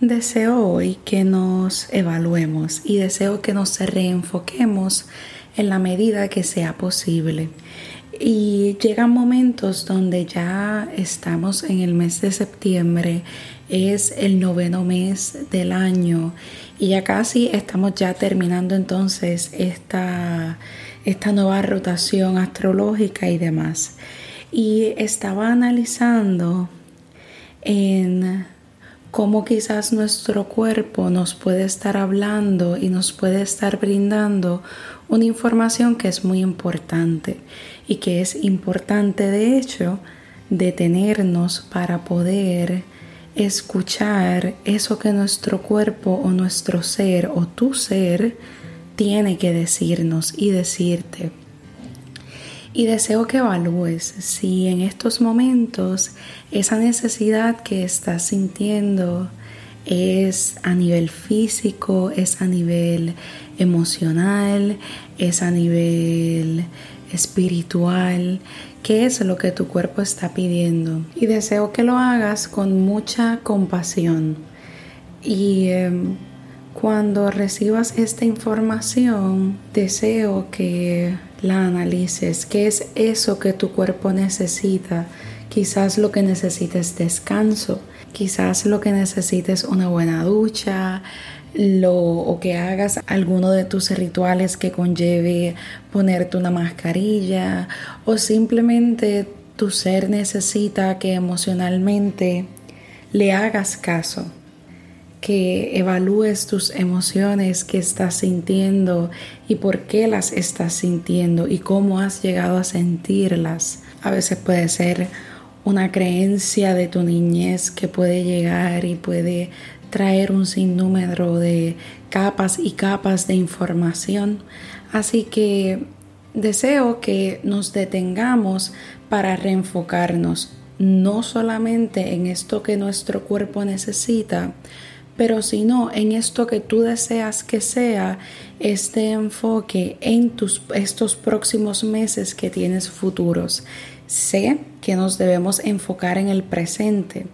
Deseo hoy que nos evaluemos y deseo que nos reenfoquemos en la medida que sea posible. Y llegan momentos donde ya estamos en el mes de septiembre, es el noveno mes del año y ya casi estamos ya terminando entonces esta, esta nueva rotación astrológica y demás. Y estaba analizando en cómo quizás nuestro cuerpo nos puede estar hablando y nos puede estar brindando una información que es muy importante y que es importante de hecho detenernos para poder escuchar eso que nuestro cuerpo o nuestro ser o tu ser tiene que decirnos y decirte. Y deseo que evalúes si en estos momentos esa necesidad que estás sintiendo es a nivel físico, es a nivel emocional, es a nivel espiritual, qué es lo que tu cuerpo está pidiendo. Y deseo que lo hagas con mucha compasión. Y em, cuando recibas esta información, deseo que la analices, qué es eso que tu cuerpo necesita. Quizás lo que necesites es descanso, quizás lo que necesites es una buena ducha, lo, o que hagas alguno de tus rituales que conlleve ponerte una mascarilla o simplemente tu ser necesita que emocionalmente le hagas caso que evalúes tus emociones que estás sintiendo y por qué las estás sintiendo y cómo has llegado a sentirlas. A veces puede ser una creencia de tu niñez que puede llegar y puede traer un sinnúmero de capas y capas de información. Así que deseo que nos detengamos para reenfocarnos no solamente en esto que nuestro cuerpo necesita, pero si no, en esto que tú deseas que sea este enfoque en tus, estos próximos meses que tienes futuros. Sé que nos debemos enfocar en el presente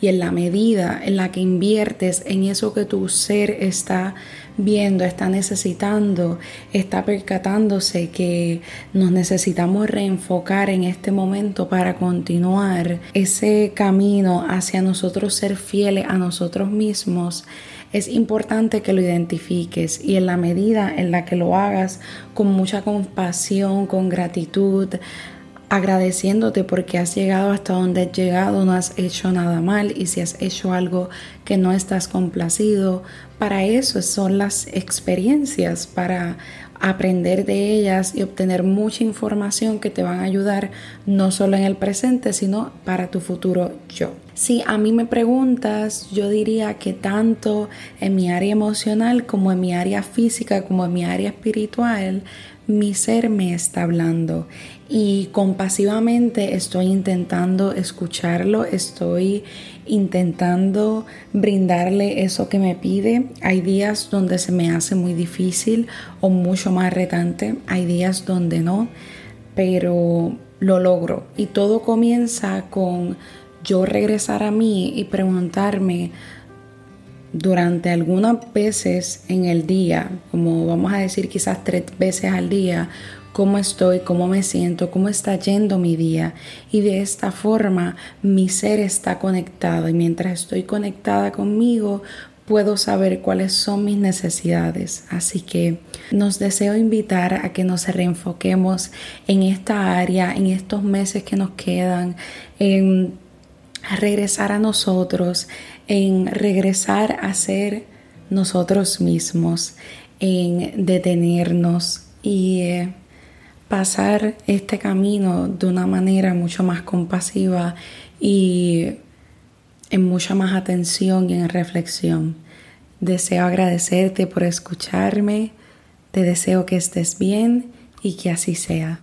y en la medida en la que inviertes en eso que tu ser está viendo, está necesitando, está percatándose que nos necesitamos reenfocar en este momento para continuar ese camino hacia nosotros ser fieles a nosotros mismos, es importante que lo identifiques y en la medida en la que lo hagas con mucha compasión, con gratitud, agradeciéndote porque has llegado hasta donde has llegado, no has hecho nada mal y si has hecho algo que no estás complacido, para eso son las experiencias, para aprender de ellas y obtener mucha información que te van a ayudar no solo en el presente, sino para tu futuro yo. Si a mí me preguntas, yo diría que tanto en mi área emocional como en mi área física, como en mi área espiritual, mi ser me está hablando y compasivamente estoy intentando escucharlo, estoy intentando brindarle eso que me pide. Hay días donde se me hace muy difícil o mucho más retante, hay días donde no, pero lo logro y todo comienza con yo regresar a mí y preguntarme durante algunas veces en el día, como vamos a decir quizás tres veces al día, cómo estoy, cómo me siento, cómo está yendo mi día. Y de esta forma mi ser está conectado y mientras estoy conectada conmigo, puedo saber cuáles son mis necesidades. Así que nos deseo invitar a que nos reenfoquemos en esta área, en estos meses que nos quedan, en regresar a nosotros, en regresar a ser nosotros mismos, en detenernos y eh, pasar este camino de una manera mucho más compasiva y en mucha más atención y en reflexión. Deseo agradecerte por escucharme, te deseo que estés bien y que así sea.